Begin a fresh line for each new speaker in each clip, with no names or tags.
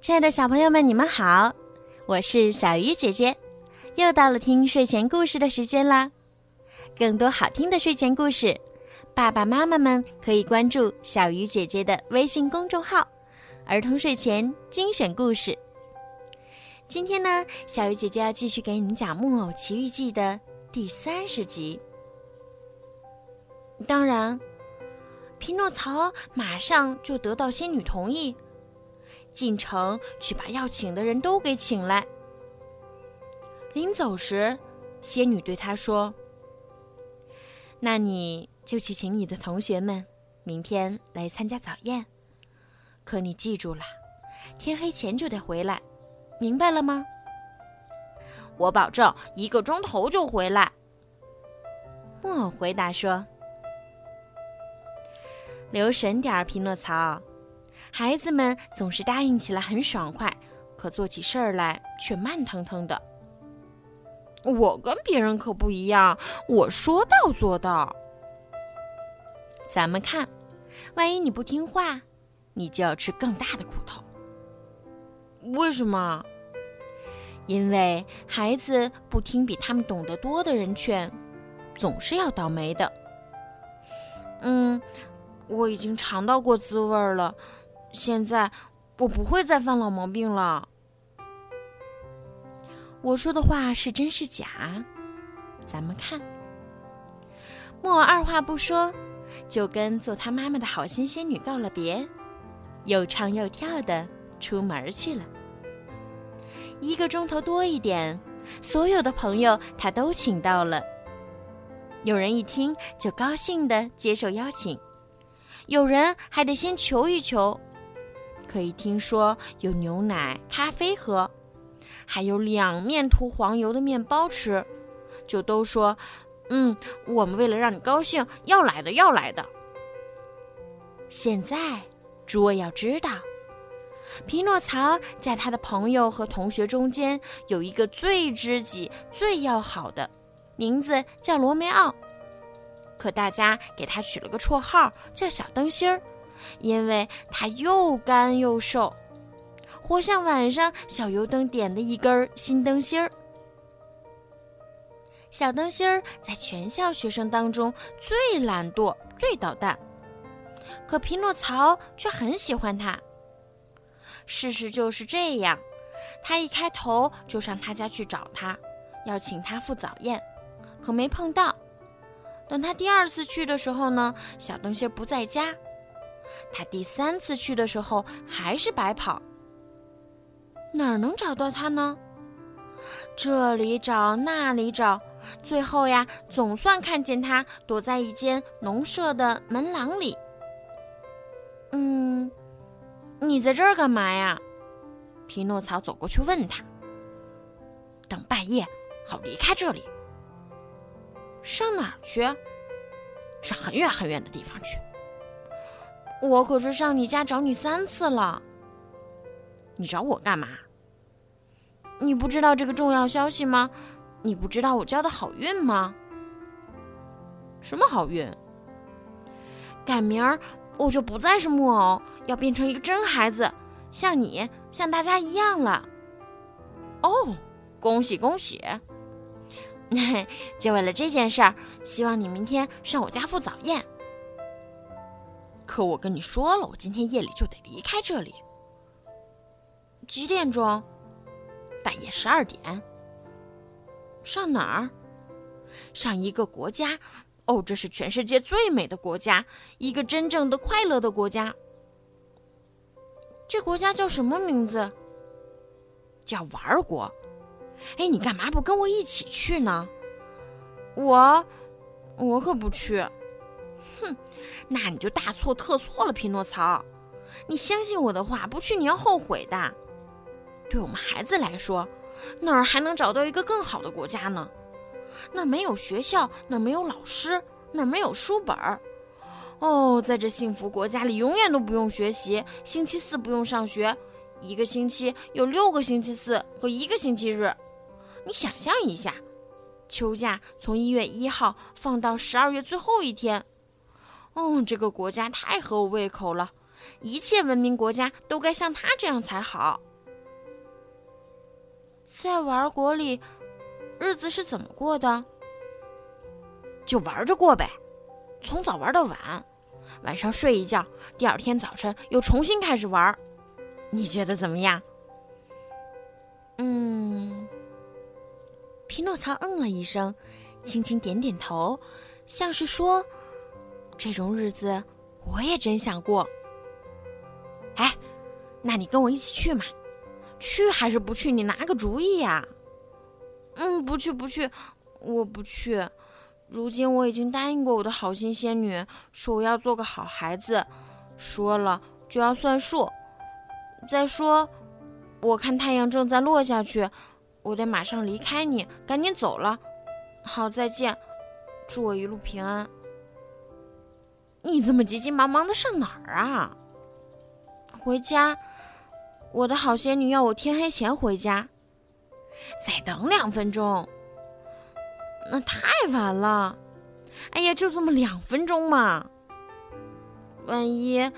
亲爱的小朋友们，你们好，我是小鱼姐姐，又到了听睡前故事的时间啦。更多好听的睡前故事，爸爸妈妈们可以关注小鱼姐姐的微信公众号“儿童睡前精选故事”。今天呢，小鱼姐姐要继续给你们讲《木偶奇遇记》的第三十集。当然，匹诺曹马上就得到仙女同意，进城去把要请的人都给请来。临走时，仙女对他说。那你就去请你的同学们，明天来参加早宴。可你记住了，天黑前就得回来，明白了吗？
我保证一个钟头就回来。
木偶回答说：“留神点儿，匹诺曹。孩子们总是答应起来很爽快，可做起事儿来却慢腾腾的。”
我跟别人可不一样，我说到做到。
咱们看，万一你不听话，你就要吃更大的苦头。
为什么？
因为孩子不听比他们懂得多的人劝，总是要倒霉的。
嗯，我已经尝到过滋味了，现在我不会再犯老毛病了。
我说的话是真是假？咱们看。木偶二话不说，就跟做他妈妈的好心仙女告了别，又唱又跳的出门去了。一个钟头多一点，所有的朋友他都请到了。有人一听就高兴的接受邀请，有人还得先求一求，可以听说有牛奶、咖啡喝。还有两面涂黄油的面包吃，就都说：“嗯，我们为了让你高兴，要来的，要来的。”现在，诸位要知道，匹诺曹在他的朋友和同学中间有一个最知己、最要好的，名字叫罗梅奥。可大家给他取了个绰号，叫小灯芯儿，因为他又干又瘦。活像晚上小油灯点的一根新灯芯儿。小灯芯儿在全校学生当中最懒惰、最捣蛋，可匹诺曹却很喜欢他。事实就是这样，他一开头就上他家去找他，要请他赴早宴，可没碰到。等他第二次去的时候呢，小灯芯不在家。他第三次去的时候还是白跑。哪儿能找到他呢？这里找，那里找，最后呀，总算看见他躲在一间农舍的门廊里。嗯，你在这儿干嘛呀？匹诺曹走过去问他。等半夜，好离开这里。上哪儿去？上很远很远的地方去。我可是上你家找你三次了。你找我干嘛？你不知道这个重要消息吗？你不知道我交的好运吗？
什么好运？
改明儿我就不再是木偶，要变成一个真孩子，像你，像大家一样了。
哦，恭喜恭喜！
就为了这件事儿，希望你明天上我家赴早宴。
可我跟你说了，我今天夜里就得离开这里。
几点钟？
半夜十二点。
上哪儿？
上一个国家。哦，这是全世界最美的国家，一个真正的快乐的国家。
这国家叫什么名字？
叫玩国。哎，你干嘛不跟我一起去呢？
我，我可不去。
哼，那你就大错特错了，匹诺曹。你相信我的话，不去你要后悔的。对我们孩子来说，哪儿还能找到一个更好的国家呢？那没有学校，那没有老师，那没有书本儿。哦，在这幸福国家里，永远都不用学习，星期四不用上学，一个星期有六个星期四和一个星期日。你想象一下，秋假从一月一号放到十二月最后一天。嗯，这个国家太合我胃口了，一切文明国家都该像他这样才好。
在玩国里，日子是怎么过的？
就玩着过呗，从早玩到晚，晚上睡一觉，第二天早晨又重新开始玩。你觉得怎么样？
嗯。匹诺曹嗯了一声，轻轻点点头，像是说：“这种日子我也真想过。”
哎，那你跟我一起去嘛？去还是不去？你拿个主意呀！
嗯，不去，不去，我不去。如今我已经答应过我的好心仙女，说我要做个好孩子，说了就要算数。再说，我看太阳正在落下去。我得马上离开你，赶紧走了。好，再见，祝我一路平安。
你这么急急忙忙的上哪儿啊？
回家。我的好仙女要我天黑前回家。
再等两分钟。
那太晚了。
哎呀，就这么两分钟嘛。
万一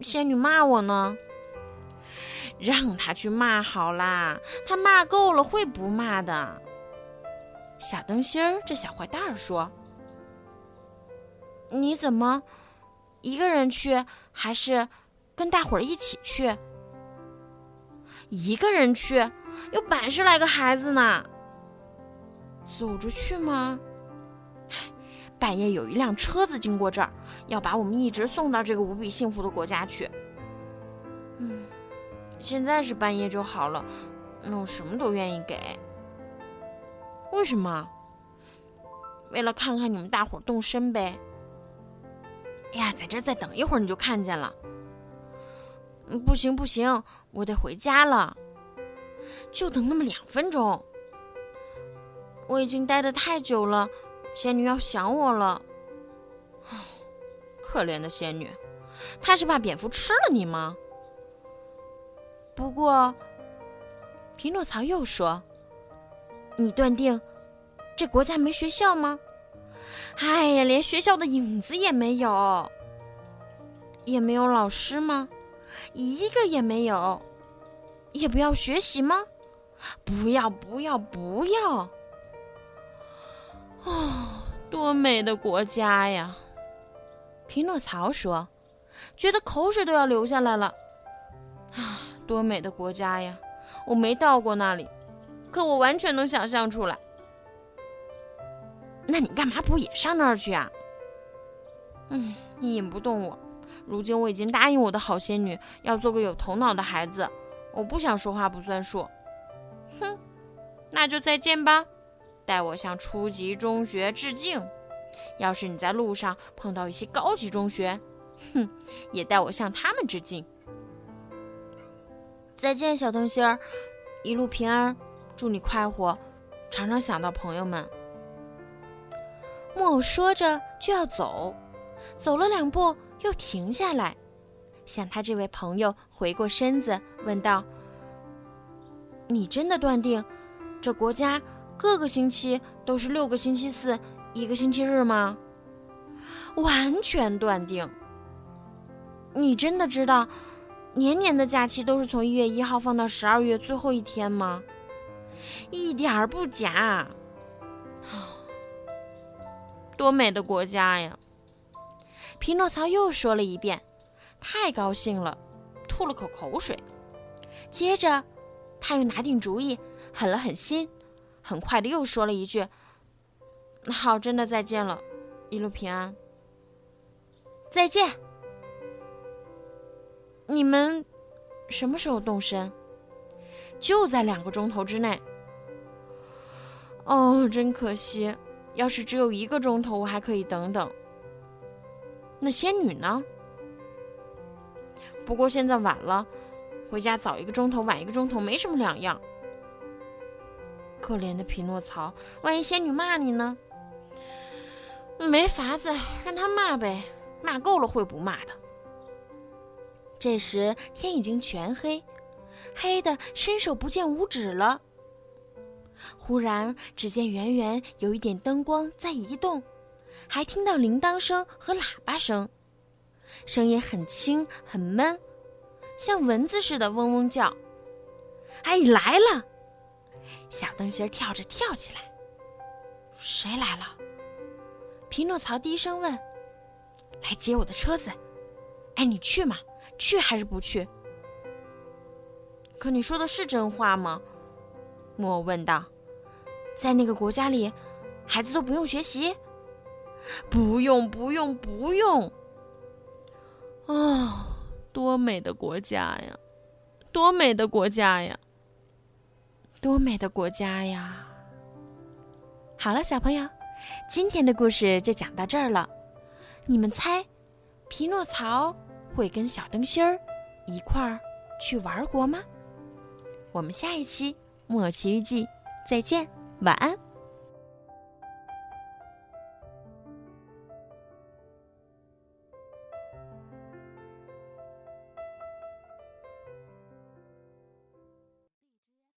仙女骂我呢？
让他去骂好啦，他骂够了会不骂的。
小灯芯儿这小坏蛋儿说：“你怎么一个人去，还是跟大伙儿一起去？
一个人去，有百十来个孩子呢。
走着去吗？
半夜有一辆车子经过这儿，要把我们一直送到这个无比幸福的国家去。”
现在是半夜就好了，那我什么都愿意给。
为什么？
为了看看你们大伙动身呗。
哎呀，在这再等一会儿你就看见了。
不行不行，我得回家了。
就等那么两分钟。
我已经待得太久了，仙女要想我了。
可怜的仙女，她是怕蝙蝠吃了你吗？
不过，匹诺曹又说：“你断定这国家没学校吗？
哎呀，连学校的影子也没有，
也没有老师吗？
一个也没有，
也不要学习吗？
不要，不要，不要！
哦，多美的国家呀！”匹诺曹说，觉得口水都要流下来了。啊！多美的国家呀！我没到过那里，可我完全能想象出来。
那你干嘛不也上那儿去啊？
嗯，你引不动我。如今我已经答应我的好仙女，要做个有头脑的孩子。我不想说话不算数。哼，那就再见吧。代我向初级中学致敬。要是你在路上碰到一些高级中学，哼，也代我向他们致敬。再见，小灯芯儿，一路平安，祝你快活，常常想到朋友们。木偶说着就要走，走了两步又停下来，向他这位朋友回过身子，问道：“你真的断定，这国家各个星期都是六个星期四，一个星期日吗？”“
完全断定。”“
你真的知道？”年年的假期都是从一月一号放到十二月最后一天吗？
一点儿不假。
多美的国家呀！匹诺曹又说了一遍，太高兴了，吐了口口水。接着，他又拿定主意，狠了狠心，很快的又说了一句：“好，真的再见了，一路平安。”再见。你们什么时候动身？
就在两个钟头之内。
哦，真可惜。要是只有一个钟头，我还可以等等。那仙女呢？不过现在晚了，回家早一个钟头，晚一个钟头没什么两样。可怜的匹诺曹，万一仙女骂你呢？没法子，让他骂呗，骂够了会不骂的。这时天已经全黑，黑的伸手不见五指了。忽然，只见远远有一点灯光在移动，还听到铃铛声和喇叭声。
声音很轻很闷，像蚊子似的嗡嗡叫。哎，来了！小灯芯跳着跳起来。谁来了？匹诺曹低声问。来接我的车子。哎，你去吗？去还是不去？可你说的是真话吗？木偶问道。在那个国家里，孩子都不用学习。不用，不用，不用。哦，多美的国家呀！多美的国家呀！多美的国家呀！好了，小朋友，今天的故事就讲到这儿了。你们猜，匹诺曹会跟小灯芯儿一块儿去玩国吗？我们下一期《木偶奇遇记》再见，晚安。